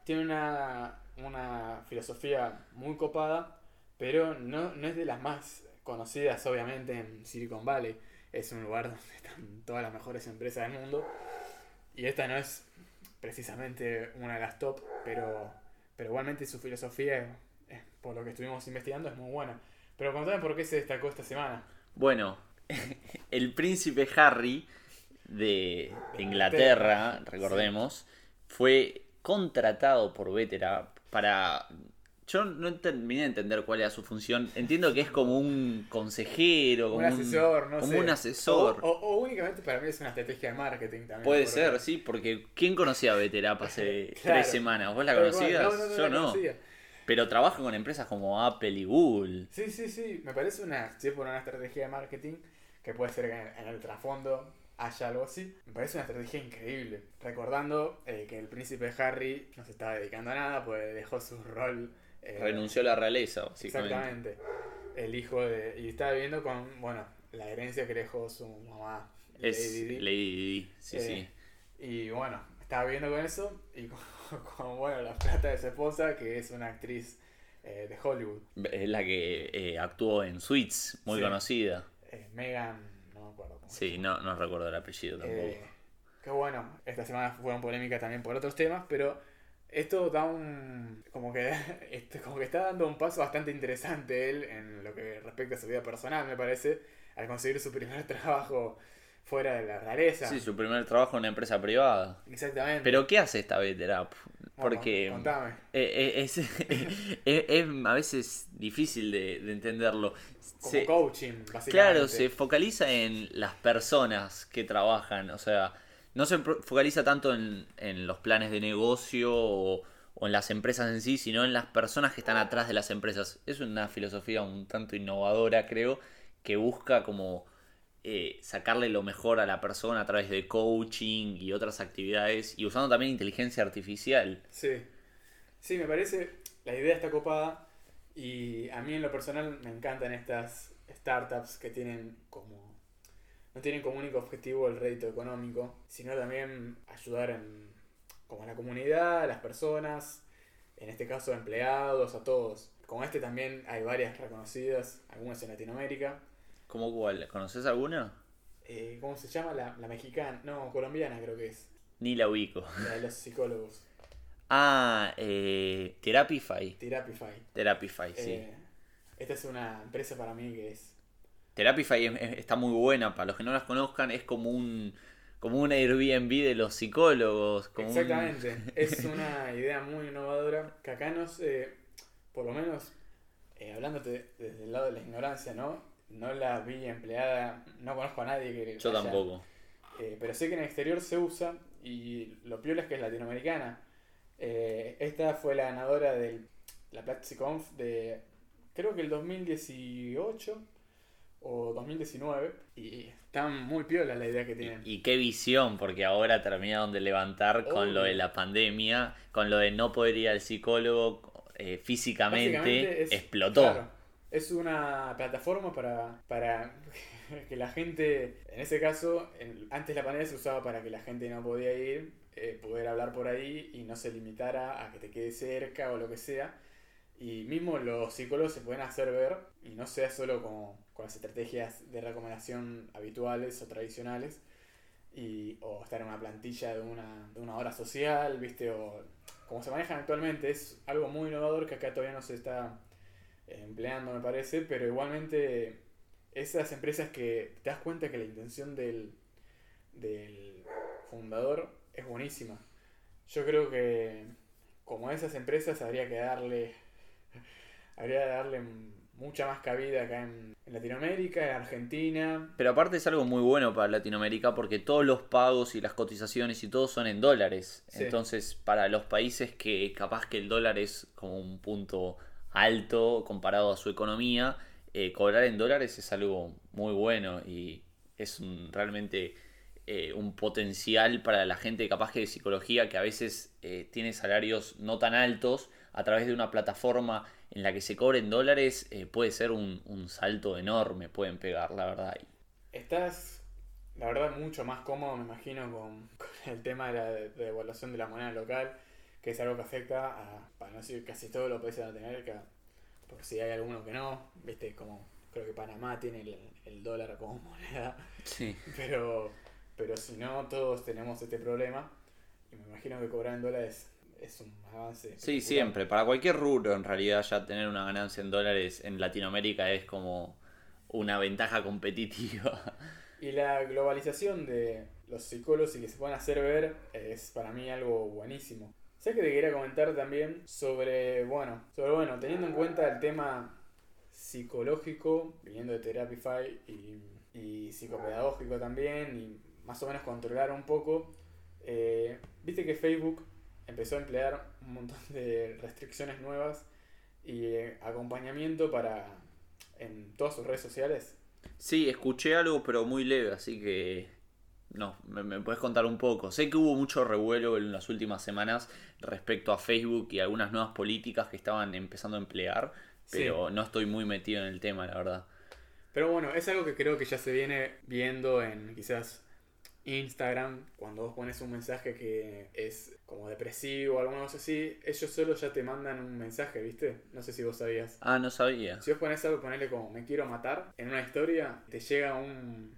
Tiene una, una filosofía muy copada, pero no, no es de las más conocidas, obviamente, en Silicon Valley. Es un lugar [LAUGHS] donde están todas las mejores empresas del mundo. Y esta no es precisamente una de las top, pero, pero igualmente su filosofía, por lo que estuvimos investigando, es muy buena. Pero contame por qué se destacó esta semana. Bueno, [LAUGHS] el príncipe Harry de, Inglaterra, recordemos, fue contratado por Vetera para... Yo no terminé de entender cuál era su función. Entiendo que es como un consejero, como Un asesor, no como sé. un asesor. O, o- o únicamente para mí es una estrategia de marketing también. Puede ser, sí, porque ¿quién conocía a Veterap hace [LAUGHS] Claro. tres semanas? ¿Vos la conocías? No, no, no Yo la no. conocía. Pero trabaja con empresas como Apple y Google. Sí, sí, sí. Me parece una, sí, por una estrategia de marketing que puede ser que en, en el trasfondo haya algo así. Me parece una estrategia increíble. Recordando eh, que el príncipe Harry no se estaba dedicando a nada, pues dejó su rol. eh, Renunció a la realeza, básicamente. Exactamente. El hijo de. Y estaba viviendo con, bueno, la herencia que dejó su mamá. Es Lady Di. Lady Di, sí, Eh, sí. Y bueno, estaba viviendo con eso y con, [LAUGHS] con, bueno, la plata de su esposa, que es una actriz eh, de Hollywood. Es la que eh, actuó en Suits, muy Sí. conocida. Eh, Megan, no me acuerdo cómo Sí, no, no recuerdo el apellido tampoco. Eh, que bueno, esta semana fueron polémicas también por otros temas, pero esto da un. como que, [LAUGHS] este, como que está dando un paso bastante interesante él en lo que respecta a su vida personal, me parece, al conseguir su primer [LAUGHS] trabajo fuera de la rareza. Sí, su primer trabajo en una empresa privada. Exactamente. Pero ¿qué hace esta Veterap? Porque eh, eh, es, [LAUGHS] es- es a veces difícil de, de entenderlo. Como Se- coaching, básicamente. Claro, se focaliza en las personas que trabajan, o sea, no se focaliza tanto en, en los planes de negocio o, o en las empresas en sí, sino en las personas que están atrás de las empresas. Es una filosofía un tanto innovadora, creo, que busca como eh, sacarle lo mejor a la persona a través de coaching y otras actividades y usando también inteligencia artificial. Sí. Sí, me parece. La idea está copada. Y a mí en lo personal me encantan estas startups que tienen como. No tienen como único objetivo el rédito económico, sino también ayudar en, como a la comunidad, a las personas, en este caso empleados, a todos. Con este también hay varias reconocidas, algunas en Latinoamérica. ¿Cómo cuál? ¿Conoces alguna? Eh, ¿Cómo se llama? La, la mexicana, no, colombiana creo que es, Ni la ubico. la de los psicólogos. [LAUGHS] Ah, eh, Therapify. Therapify. Therapify, sí. Eh, esta es una empresa para mí que es. Therapify es- es- está muy buena, para los que no las conozcan, es como un como un Airbnb de los psicólogos. Como un- Exactamente. [LAUGHS] Es una idea muy innovadora que acá no sé, por lo menos eh, hablándote desde el lado de la ignorancia, ¿no? No la vi empleada, no conozco a nadie que. Yo haya- tampoco. Eh, pero sé que en el exterior se usa y lo piola es que es latinoamericana. Eh, esta fue la ganadora de la PlatziConf de creo que el 2018 o 2019 y está muy piola la idea que tienen. Y qué visión, porque ahora terminaron de levantar con lo de la pandemia, con lo de no poder ir al psicólogo eh, físicamente, es- explotó. claro, es una plataforma para, para [LAUGHS] que la gente, en ese caso, antes la pandemia se usaba para que la gente no podía ir, eh, poder hablar por ahí y no se limitara a que te quede cerca o lo que sea. Y mismo los psicólogos se pueden hacer ver y no sea solo como con las estrategias de recomendación habituales o tradicionales y, o estar en una plantilla de una, de una hora social, ¿viste? O como se manejan actualmente, es algo muy innovador que acá todavía no se está empleando, me parece, pero igualmente esas empresas que te das cuenta que la intención del, del fundador es buenísima. Yo creo que como esas empresas habría que darle [LAUGHS] habría que darle mucha más cabida acá en, en Latinoamérica, en Argentina. Pero aparte es algo muy bueno para Latinoamérica porque todos los pagos y las cotizaciones y todo son en dólares. Sí. Entonces, para los países que capaz que el dólar es como un punto alto comparado a su economía, eh, cobrar en dólares es algo muy bueno y es un- realmente eh, un potencial para la gente capaz que de psicología que a veces eh, tiene salarios no tan altos a través de una plataforma en la que se cobren dólares puede ser un, salto enorme, pueden pegar, la verdad. Estás, la verdad, mucho más cómodo, me imagino, con, [LAUGHS] el tema de la de- de devaluación de la moneda local, que es algo que afecta a, para no decir casi todos los países de Latinoamérica, porque si hay alguno que no, viste, como creo que Panamá tiene el, el dólar como [LAUGHS] moneda, Sí. pero, pero si no, todos tenemos este problema, y me imagino que cobrar en dólares es un avance. Sí, siempre. Para cualquier rubro, en realidad, ya tener una ganancia en dólares en Latinoamérica es como una ventaja competitiva. [LAUGHS] Y la globalización de los psicólogos y que se puedan hacer ver es para mí algo buenísimo. Sé que te quería comentar también sobre, bueno, sobre, bueno, teniendo en cuenta el tema psicológico, viniendo de Therapify y, y psicopedagógico también, y más o menos controlar un poco, eh, viste que Facebook empezó a emplear un montón de restricciones nuevas y eh, acompañamiento para en todas sus redes sociales. Sí, escuché algo, pero muy leve, así que. No, me, me puedes contar un poco. Sé que hubo mucho revuelo en las últimas semanas respecto a Facebook y algunas nuevas políticas que estaban empezando a emplear, Sí. pero no estoy muy metido en el tema, la verdad. Pero bueno, es algo que creo que ya se viene viendo en quizás Instagram, cuando vos pones un mensaje que es como depresivo o algo así, ellos solo ya te mandan un mensaje, ¿viste? No sé si vos sabías. Ah, no sabía. Si vos pones algo, ponele como me quiero matar, en una historia te llega un,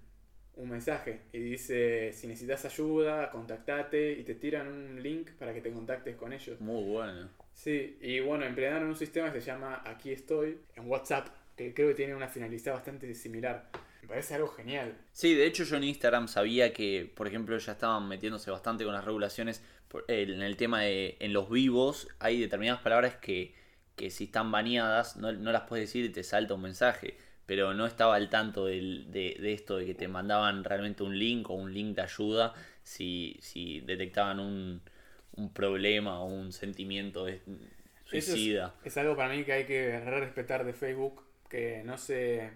un mensaje y dice si necesitas ayuda, contactate y te tiran un link para que te contactes con ellos. Muy bueno. Sí, y bueno, emplearon un sistema que se llama Aquí estoy en WhatsApp, que creo que tiene una finalidad bastante similar. Me parece algo genial. Sí, de hecho yo en Instagram sabía que, por ejemplo, ya estaban metiéndose bastante con las regulaciones por- eh, en el tema de en los vivos hay determinadas palabras que, que si están baneadas no, no las puedes decir y te salta un mensaje. Pero no estaba al tanto de, de esto de que te mandaban realmente un link o un link de ayuda si, si detectaban un, un problema o un sentimiento de suicida. Es, es algo para mí que hay que re respetar de Facebook, que no se,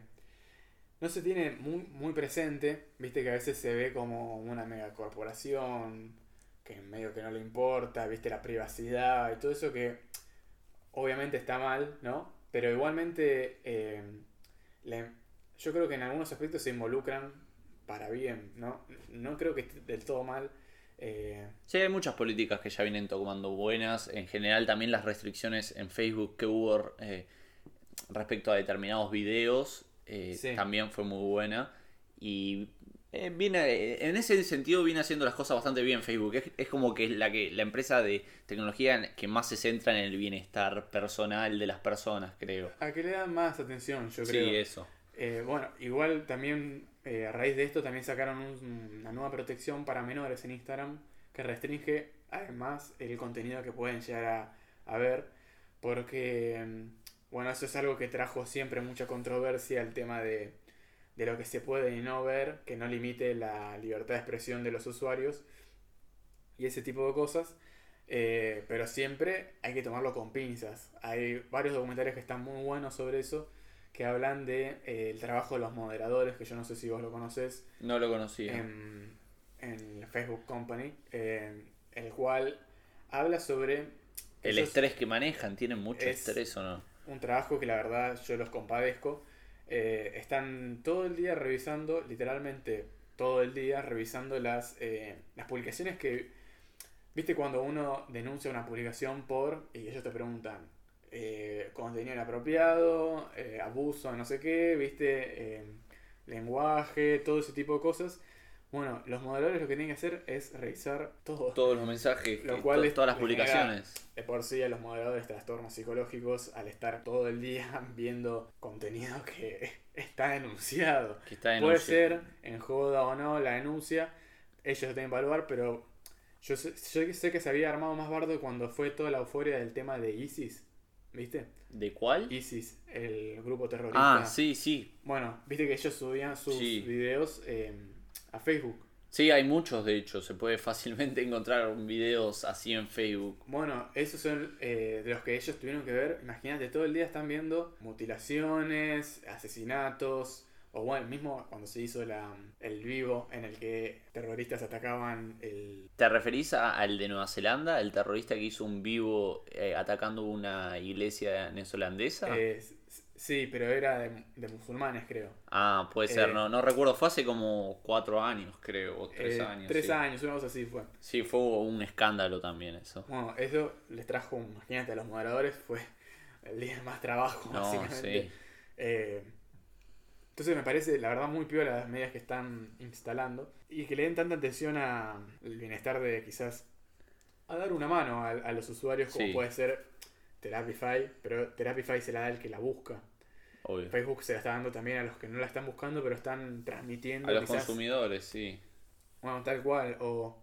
no se tiene muy, muy presente. Viste que a veces se ve como una megacorporación, que medio que no le importa, viste la privacidad y todo eso que obviamente está mal, ¿no? Pero igualmente eh, le- yo creo que en algunos aspectos se involucran para bien, ¿no? No creo que esté del todo mal. eh, Sí, hay muchas políticas que ya vienen tomando buenas. En general también las restricciones en Facebook que hubo eh, respecto a determinados videos eh, Sí. también fue muy buena. Y eh, viene, en ese sentido viene haciendo las cosas bastante bien Facebook. Es, es como que es la, que la empresa de tecnología que más se centra en el bienestar personal de las personas, creo. a que le dan más atención, yo Sí, creo. eso. Eh, bueno, igual también eh, a raíz de esto también sacaron un- una nueva protección para menores en Instagram que restringe además el contenido que pueden llegar a, a ver porque mm, bueno, eso es algo que trajo siempre mucha controversia el tema de, de lo que se puede y no ver, que no limite la libertad de expresión de los usuarios y ese tipo de cosas. Eh, pero siempre hay que tomarlo con pinzas. Hay varios documentales que están muy buenos sobre eso, que hablan de eh, el trabajo de los moderadores, que yo no sé si vos lo conoces, No lo conocía. en, en Facebook Company, eh, el cual habla sobre el estrés que manejan, ¿tienen mucho es- estrés o no? un trabajo que la verdad yo los compadezco. Eh, están todo el día revisando, literalmente todo el día, revisando las, eh, las publicaciones que... ¿Viste cuando uno denuncia una publicación por... y ellos te preguntan eh, contenido inapropiado, eh, abuso, no sé qué, ¿viste? Lenguaje, todo ese tipo de cosas. Bueno, los moderadores lo que tienen que hacer es revisar todo. Todos los mensajes, Lo que- cual to- es- todas las publicaciones. De por sí a los moderadores trastornos psicológicos al estar todo el día [LAUGHS] viendo contenido que [LAUGHS] está denunciado. Que está Puede denuncia- ser en joda o no la denuncia, ellos lo tienen que evaluar, pero yo sé, yo sé que se había armado más bardo cuando fue toda la euforia del tema de ISIS, ¿viste? ¿De cuál? ISIS, el grupo terrorista. Ah, sí, sí. Bueno, viste que ellos subían sus Sí. videos eh, a Facebook. Sí, hay muchos de hecho. Se puede [LAUGHS] fácilmente encontrar videos así en Facebook. Bueno, esos son eh, de los que ellos tuvieron que ver. Imagínate, todo el día están viendo mutilaciones, asesinatos, o bueno, mismo cuando se hizo la, el vivo en el que terroristas atacaban el... ¿Te referís a- al de Nueva Zelanda, el terrorista que hizo un vivo eh, atacando una iglesia neozelandesa? Sí, pero era de, de musulmanes, creo. ah, puede ser, eh, no, no recuerdo. Fue hace como cuatro años, creo, o tres Eh, años. Tres sí. años, una cosa así fue. Sí, fue un escándalo también eso. Bueno, eso les trajo, imagínate, a los moderadores fue el día de más trabajo, No, básicamente. sí. Eh, entonces me parece, la verdad, muy peor las medidas que están instalando y que le den tanta atención al bienestar de quizás a dar una mano a, a los usuarios como Sí. puede ser Therapify, pero Therapify se la da el que la busca. Obvio. Facebook se la está dando también a los que no la están buscando, pero están transmitiendo A los quizás consumidores, sí. bueno, tal cual. O,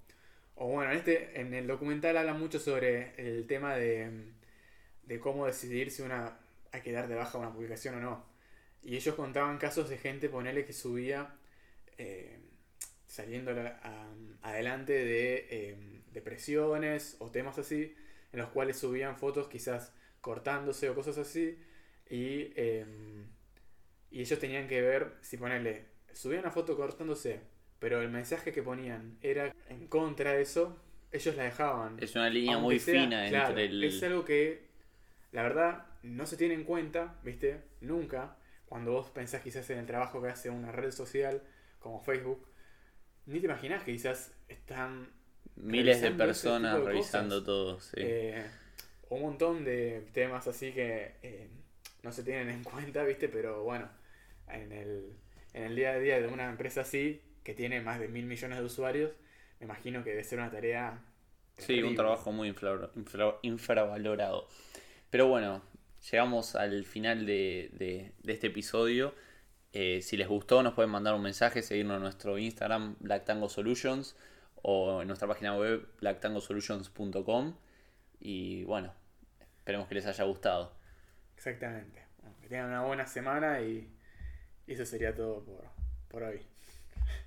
o bueno, en este, en el documental habla mucho sobre el tema de, de cómo decidir si una hay que dar de baja una publicación o no. Y ellos contaban casos de gente, ponele, que subía eh, saliendo la- a- adelante de eh, depresiones o temas así, en los cuales subían fotos quizás cortándose o cosas así. Y, eh, y ellos tenían que ver si ponerle, subían una foto cortándose, pero el mensaje que ponían era en contra de eso, ellos la dejaban. Es una línea Aunque muy sea- fina claro, entre el... Es algo que, la verdad, no se tiene en cuenta, ¿viste? Nunca. Cuando vos pensás quizás en el trabajo que hace una red social como Facebook, ni te imaginás que quizás están Miles de personas de revisando todo, sí. eh, un montón de temas así que eh, no se tienen en [LAUGHS] cuenta, ¿viste? Pero bueno, en el, en el día a día de una empresa así, que tiene más de mil millones de usuarios, me imagino que debe ser una tarea. Sí, un trabajo muy infra- infra- infravalorado. Pero bueno, llegamos al final de, de- de este episodio. Eh, si les gustó, nos pueden mandar un mensaje, seguirnos en nuestro Instagram, Black Tango Solutions, o en nuestra página web, blacktangosolutions.com. Y bueno, esperemos que les haya gustado. Exactamente. Que tengan una buena semana y eso sería todo por, por hoy.